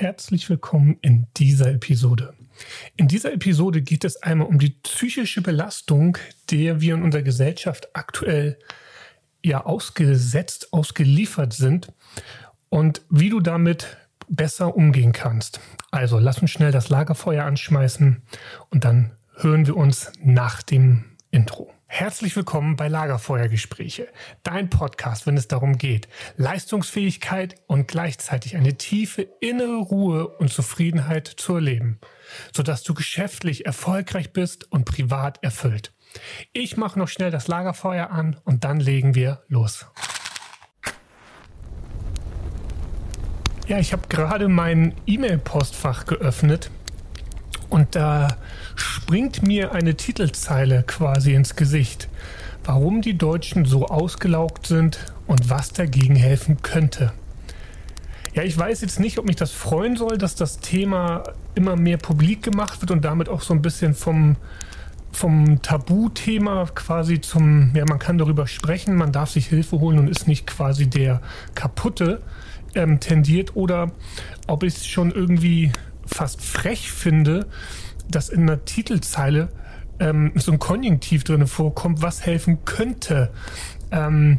herzlich willkommen in dieser Episode. In dieser Episode geht es einmal um die psychische Belastung, der wir in unserer Gesellschaft aktuell ja ausgesetzt, ausgeliefert sind und wie du damit besser umgehen kannst. Also lass uns schnell das Lagerfeuer anschmeißen und dann hören wir uns nach dem Intro. Herzlich willkommen bei Lagerfeuergespräche, dein Podcast, wenn es darum geht, Leistungsfähigkeit und gleichzeitig eine tiefe innere Ruhe und Zufriedenheit zu erleben, sodass du geschäftlich erfolgreich bist und privat erfüllt. Ich mache noch schnell das Lagerfeuer an und dann legen wir los. Ja, ich habe gerade mein E-Mail-Postfach geöffnet und da springt mir eine Titelzeile quasi ins Gesicht. Warum die Deutschen so ausgelaugt sind und was dagegen helfen könnte. Ja, ich weiß jetzt nicht, ob mich das freuen soll, dass das Thema immer mehr publik gemacht wird und damit auch so ein bisschen vom, vom Tabuthema quasi zum, ja, man kann darüber sprechen, man darf sich Hilfe holen und ist nicht quasi der Kaputte ähm, tendiert oder ob ich es schon irgendwie fast frech finde, dass in einer Titelzeile ähm, so ein Konjunktiv drin vorkommt, was helfen könnte. Ähm,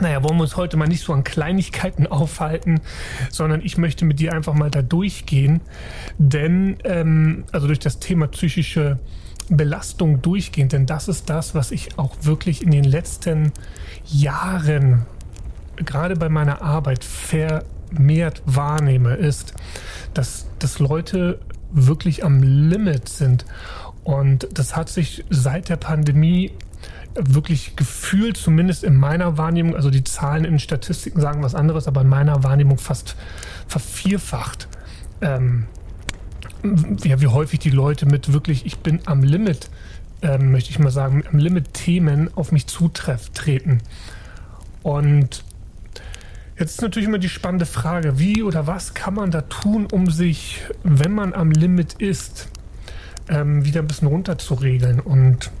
naja, wollen wir uns heute mal nicht so an Kleinigkeiten aufhalten, sondern ich möchte mit dir einfach mal da durchgehen. Denn, ähm, also durch das Thema psychische Belastung durchgehen, denn das ist das, was ich auch wirklich in den letzten Jahren, gerade bei meiner Arbeit, vermehrt wahrnehme, ist, dass, dass Leute wirklich am Limit sind. Und das hat sich seit der Pandemie wirklich gefühlt, zumindest in meiner Wahrnehmung, also die Zahlen in Statistiken sagen was anderes, aber in meiner Wahrnehmung fast vervierfacht. Ähm, ja, wie häufig die Leute mit wirklich, ich bin am Limit, ähm, möchte ich mal sagen, am Limit Themen auf mich zutreten. Und Jetzt ist natürlich immer die spannende Frage, wie oder was kann man da tun, um sich, wenn man am Limit ist, ähm, wieder ein bisschen runter zu regeln. Und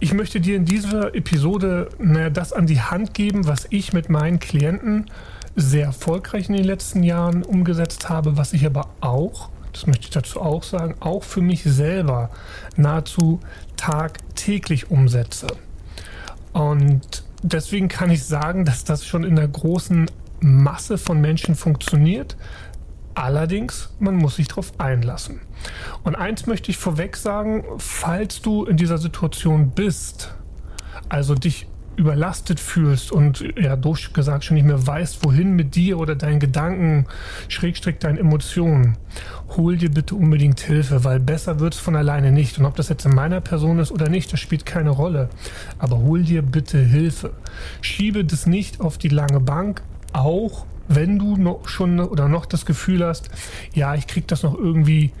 ich möchte dir in dieser Episode naja, das an die Hand geben, was ich mit meinen Klienten sehr erfolgreich in den letzten Jahren umgesetzt habe, was ich aber auch, das möchte ich dazu auch sagen, auch für mich selber nahezu tagtäglich umsetze. Und deswegen kann ich sagen, dass das schon in der großen Masse von Menschen funktioniert. Allerdings, man muss sich darauf einlassen. Und eins möchte ich vorweg sagen, falls du in dieser Situation bist, also dich überlastet fühlst und ja, durchgesagt schon nicht mehr weißt, wohin mit dir oder deinen Gedanken, Schrägstrick deinen Emotionen, hol dir bitte unbedingt Hilfe, weil besser wird es von alleine nicht. Und ob das jetzt in meiner Person ist oder nicht, das spielt keine Rolle. Aber hol dir bitte Hilfe. Schiebe das nicht auf die lange Bank, auch wenn du noch schon oder noch das Gefühl hast, ja, ich krieg das noch irgendwie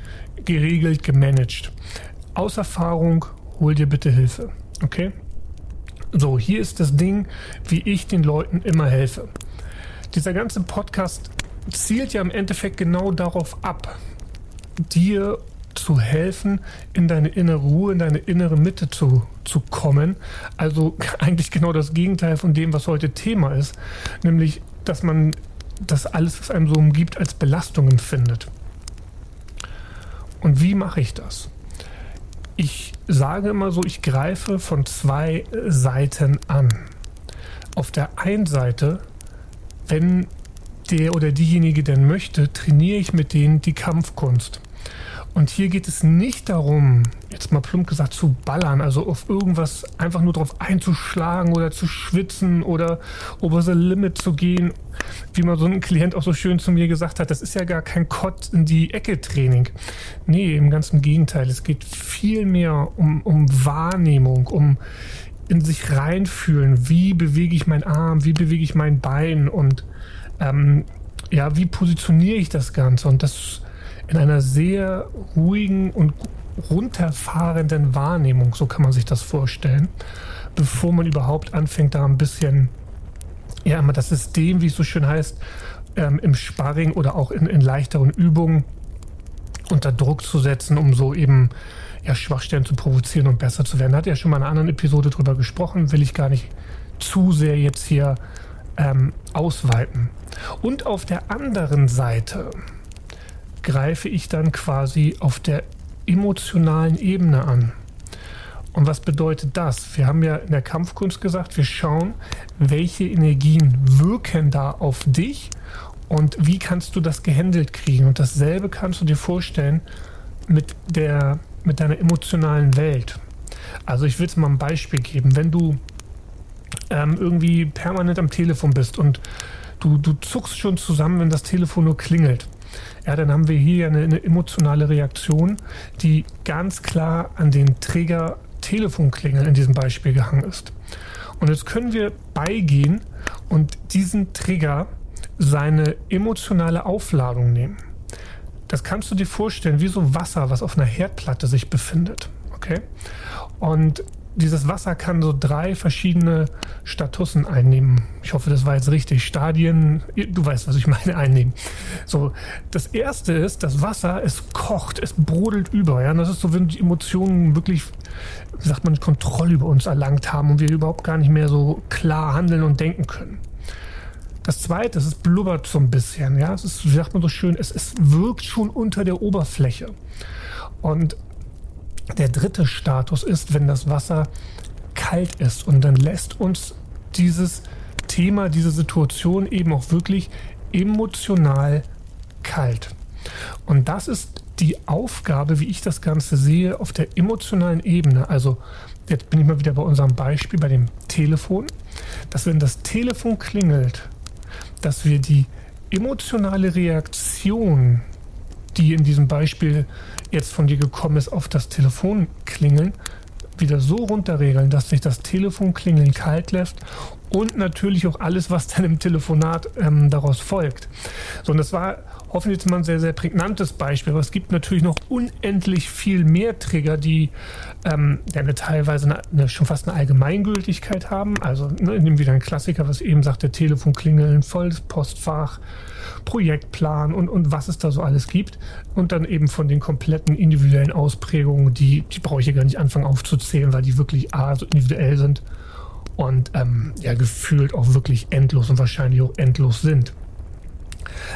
geregelt, gemanagt. Aus Erfahrung, hol dir bitte Hilfe. Okay? So, hier ist das Ding, wie ich den Leuten immer helfe. Dieser ganze Podcast zielt ja im Endeffekt genau darauf ab, dir zu helfen, in deine innere Ruhe, in deine innere Mitte zu, zu kommen. Also eigentlich genau das Gegenteil von dem, was heute Thema ist. Nämlich, dass man das alles, was einem so umgibt, als Belastung empfindet. Und wie mache ich das? Ich sage immer so, ich greife von zwei Seiten an. Auf der einen Seite, wenn der oder diejenige denn möchte, trainiere ich mit denen die Kampfkunst. Und hier geht es nicht darum, jetzt mal plump gesagt, zu ballern, also auf irgendwas einfach nur drauf einzuschlagen oder zu schwitzen oder over the limit zu gehen. Wie mal so ein Klient auch so schön zu mir gesagt hat, das ist ja gar kein Kott in die Ecke Training. Nee, im ganzen Gegenteil. Es geht viel mehr um, um Wahrnehmung, um in sich reinfühlen. Wie bewege ich meinen Arm? Wie bewege ich mein Bein? Und ähm, ja, wie positioniere ich das Ganze? Und das in einer sehr ruhigen und runterfahrenden Wahrnehmung, so kann man sich das vorstellen, bevor man überhaupt anfängt, da ein bisschen, ja, immer das System, wie es so schön heißt, ähm, im Sparring oder auch in, in leichteren Übungen unter Druck zu setzen, um so eben ja, Schwachstellen zu provozieren und besser zu werden. Da hat ja schon mal in einer anderen Episode drüber gesprochen, will ich gar nicht zu sehr jetzt hier ähm, ausweiten. Und auf der anderen Seite greife ich dann quasi auf der emotionalen Ebene an. Und was bedeutet das? Wir haben ja in der Kampfkunst gesagt, wir schauen, welche Energien wirken da auf dich und wie kannst du das gehandelt kriegen. Und dasselbe kannst du dir vorstellen mit, der, mit deiner emotionalen Welt. Also ich will es mal ein Beispiel geben. Wenn du ähm, irgendwie permanent am Telefon bist und du, du zuckst schon zusammen, wenn das Telefon nur klingelt, ja, dann haben wir hier eine, eine emotionale Reaktion, die ganz klar an den Trigger Telefonklingeln in diesem Beispiel gehangen ist. Und jetzt können wir beigehen und diesen Trigger seine emotionale Aufladung nehmen. Das kannst du dir vorstellen, wie so Wasser, was auf einer Herdplatte sich befindet. Okay? Und dieses Wasser kann so drei verschiedene Statussen einnehmen. Ich hoffe, das war jetzt richtig. Stadien, du weißt, was ich meine, einnehmen. So, das erste ist, das Wasser, es kocht, es brodelt über. Ja, und das ist so, wenn die Emotionen wirklich, wie sagt man, Kontrolle über uns erlangt haben und wir überhaupt gar nicht mehr so klar handeln und denken können. Das zweite, es blubbert so ein bisschen, ja. Es ist, wie sagt man so schön, es, es wirkt schon unter der Oberfläche. Und der dritte Status ist, wenn das Wasser kalt ist und dann lässt uns dieses Thema, diese Situation eben auch wirklich emotional kalt. Und das ist die Aufgabe, wie ich das Ganze sehe, auf der emotionalen Ebene. Also jetzt bin ich mal wieder bei unserem Beispiel, bei dem Telefon, dass wenn das Telefon klingelt, dass wir die emotionale Reaktion die in diesem Beispiel jetzt von dir gekommen ist, auf das Telefon klingeln, wieder so runterregeln, dass sich das Telefon klingeln kalt lässt und natürlich auch alles, was dann im Telefonat ähm, daraus folgt. So, und das war hoffentlich jetzt mal ein sehr, sehr prägnantes Beispiel, aber es gibt natürlich noch unendlich viel mehr Trigger, die ähm, eine, teilweise eine, eine, schon fast eine Allgemeingültigkeit haben. Also ne, nehmen wir ein Klassiker, was eben sagt, der Telefon klingeln, volles Postfach, Projektplan und, und was es da so alles gibt. Und dann eben von den kompletten individuellen Ausprägungen, die, die brauche ich hier gar nicht anfangen aufzuzählen, weil die wirklich A, so individuell sind und ähm, ja, gefühlt auch wirklich endlos und wahrscheinlich auch endlos sind.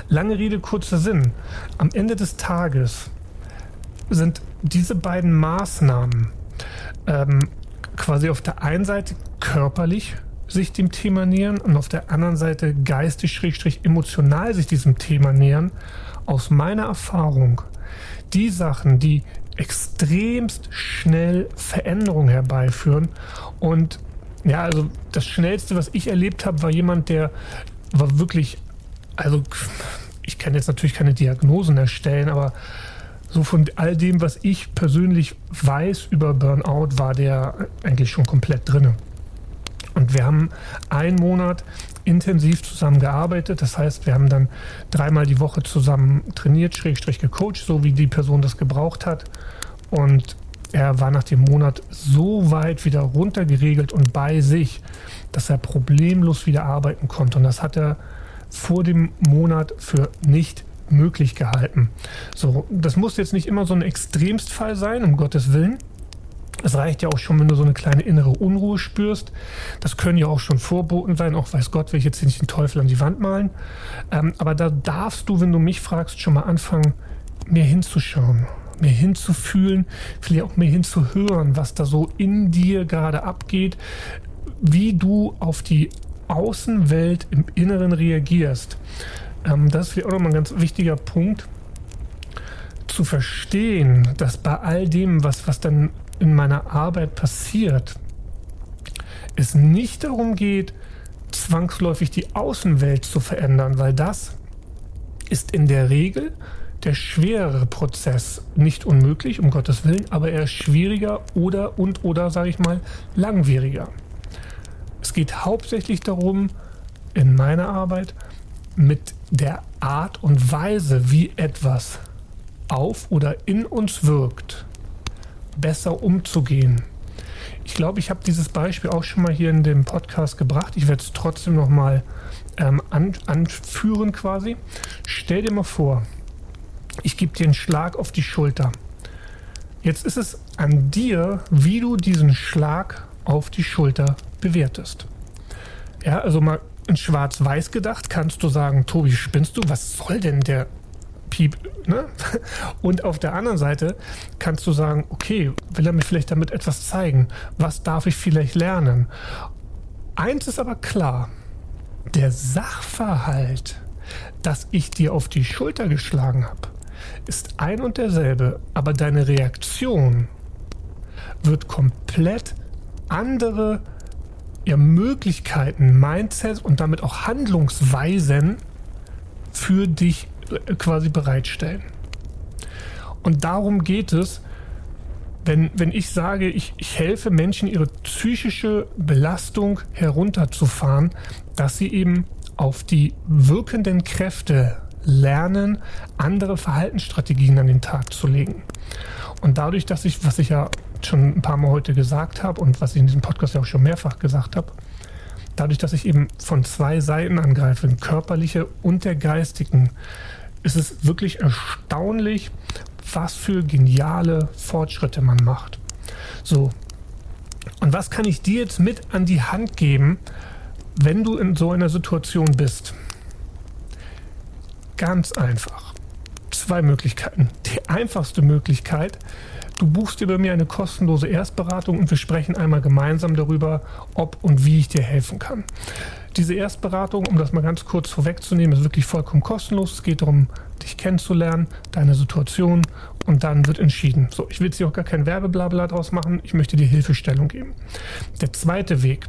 Lange Rede, kurzer Sinn. Am Ende des Tages sind diese beiden Maßnahmen ähm, quasi auf der einen Seite körperlich sich dem Thema nähern und auf der anderen Seite geistig-emotional sich diesem Thema nähern, aus meiner Erfahrung die Sachen, die extremst schnell Veränderungen herbeiführen und ja, also das Schnellste, was ich erlebt habe, war jemand, der war wirklich, also ich kann jetzt natürlich keine Diagnosen erstellen, aber so von all dem, was ich persönlich weiß über Burnout, war der eigentlich schon komplett drinne. Und wir haben einen Monat intensiv zusammen gearbeitet. Das heißt, wir haben dann dreimal die Woche zusammen trainiert, schrägstrich gecoacht, so wie die Person das gebraucht hat. Und er war nach dem Monat so weit wieder runtergeregelt und bei sich, dass er problemlos wieder arbeiten konnte. Und das hat er vor dem Monat für nicht möglich gehalten. So, das muss jetzt nicht immer so ein Extremstfall sein, um Gottes Willen. Es reicht ja auch schon, wenn du so eine kleine innere Unruhe spürst. Das können ja auch schon Vorboten sein. Auch weiß Gott, will ich jetzt nicht den Teufel an die Wand malen. Ähm, aber da darfst du, wenn du mich fragst, schon mal anfangen, mehr hinzuschauen, mehr hinzufühlen, vielleicht auch mehr hinzuhören, was da so in dir gerade abgeht, wie du auf die Außenwelt im Inneren reagierst. Ähm, das ist auch nochmal ein ganz wichtiger Punkt zu verstehen, dass bei all dem, was, was dann in meiner Arbeit passiert, es nicht darum geht, zwangsläufig die Außenwelt zu verändern, weil das ist in der Regel der schwerere Prozess nicht unmöglich, um Gottes Willen, aber er ist schwieriger oder und oder, sage ich mal, langwieriger. Es geht hauptsächlich darum, in meiner Arbeit mit der Art und Weise, wie etwas auf oder in uns wirkt, besser umzugehen. Ich glaube, ich habe dieses Beispiel auch schon mal hier in dem Podcast gebracht. Ich werde es trotzdem noch mal ähm, an, anführen quasi. Stell dir mal vor, ich gebe dir einen Schlag auf die Schulter. Jetzt ist es an dir, wie du diesen Schlag auf die Schulter bewertest. Ja, also mal in Schwarz-Weiß gedacht, kannst du sagen, Tobi, spinnst du? Was soll denn der Piep? Ne? Und auf der anderen Seite kannst du sagen, okay, will er mir vielleicht damit etwas zeigen? Was darf ich vielleicht lernen? Eins ist aber klar, der Sachverhalt, dass ich dir auf die Schulter geschlagen habe, ist ein und derselbe, aber deine Reaktion wird komplett andere ja, Möglichkeiten, Mindset und damit auch Handlungsweisen für dich äh, quasi bereitstellen. Und darum geht es, wenn, wenn ich sage, ich, ich helfe Menschen, ihre psychische Belastung herunterzufahren, dass sie eben auf die wirkenden Kräfte lernen, andere Verhaltensstrategien an den Tag zu legen. Und dadurch, dass ich, was ich ja schon ein paar Mal heute gesagt habe und was ich in diesem Podcast ja auch schon mehrfach gesagt habe, dadurch, dass ich eben von zwei Seiten angreife, körperliche und der geistigen, ist es wirklich erstaunlich, was für geniale Fortschritte man macht. So. Und was kann ich dir jetzt mit an die Hand geben, wenn du in so einer Situation bist? Ganz einfach. Zwei Möglichkeiten. Die einfachste Möglichkeit, du buchst dir bei mir eine kostenlose Erstberatung und wir sprechen einmal gemeinsam darüber, ob und wie ich dir helfen kann. Diese Erstberatung, um das mal ganz kurz vorwegzunehmen, ist wirklich vollkommen kostenlos. Es geht darum, dich kennenzulernen, deine Situation und dann wird entschieden. So, ich will jetzt hier auch gar kein Werbeblabla draus machen. Ich möchte dir Hilfestellung geben. Der zweite Weg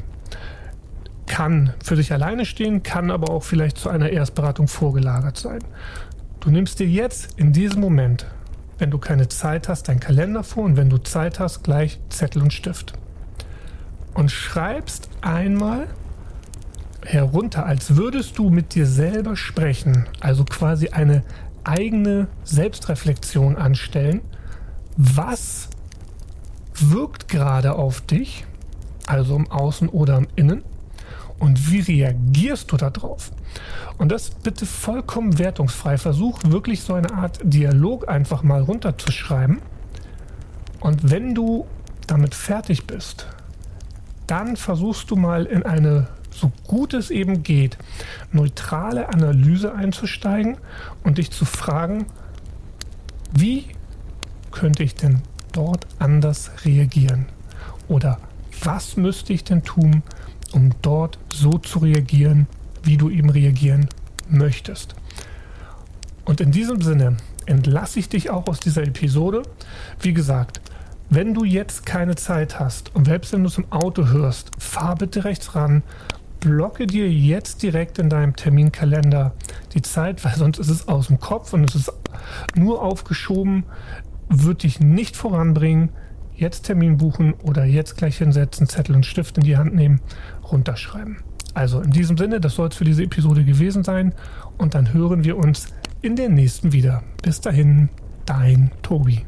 kann für sich alleine stehen, kann aber auch vielleicht zu einer Erstberatung vorgelagert sein. Du nimmst dir jetzt in diesem Moment, wenn du keine Zeit hast, deinen Kalender vor und wenn du Zeit hast, gleich Zettel und Stift. Und schreibst einmal herunter, als würdest du mit dir selber sprechen, also quasi eine eigene Selbstreflexion anstellen. Was wirkt gerade auf dich, also im Außen oder im Innen? Und wie reagierst du darauf? Und das bitte vollkommen wertungsfrei. Versuch wirklich so eine Art Dialog einfach mal runterzuschreiben. Und wenn du damit fertig bist, dann versuchst du mal in eine, so gut es eben geht, neutrale Analyse einzusteigen und dich zu fragen, wie könnte ich denn dort anders reagieren? Oder was müsste ich denn tun, um dort so zu reagieren, wie du eben reagieren möchtest. Und in diesem Sinne entlasse ich dich auch aus dieser Episode. Wie gesagt, wenn du jetzt keine Zeit hast und selbst wenn du es im Auto hörst, fahr bitte rechts ran, blocke dir jetzt direkt in deinem Terminkalender die Zeit, weil sonst ist es aus dem Kopf und es ist nur aufgeschoben, wird dich nicht voranbringen. Jetzt Termin buchen oder jetzt gleich hinsetzen, Zettel und Stift in die Hand nehmen runterschreiben. Also in diesem Sinne, das soll es für diese Episode gewesen sein und dann hören wir uns in der nächsten wieder. Bis dahin, dein Tobi.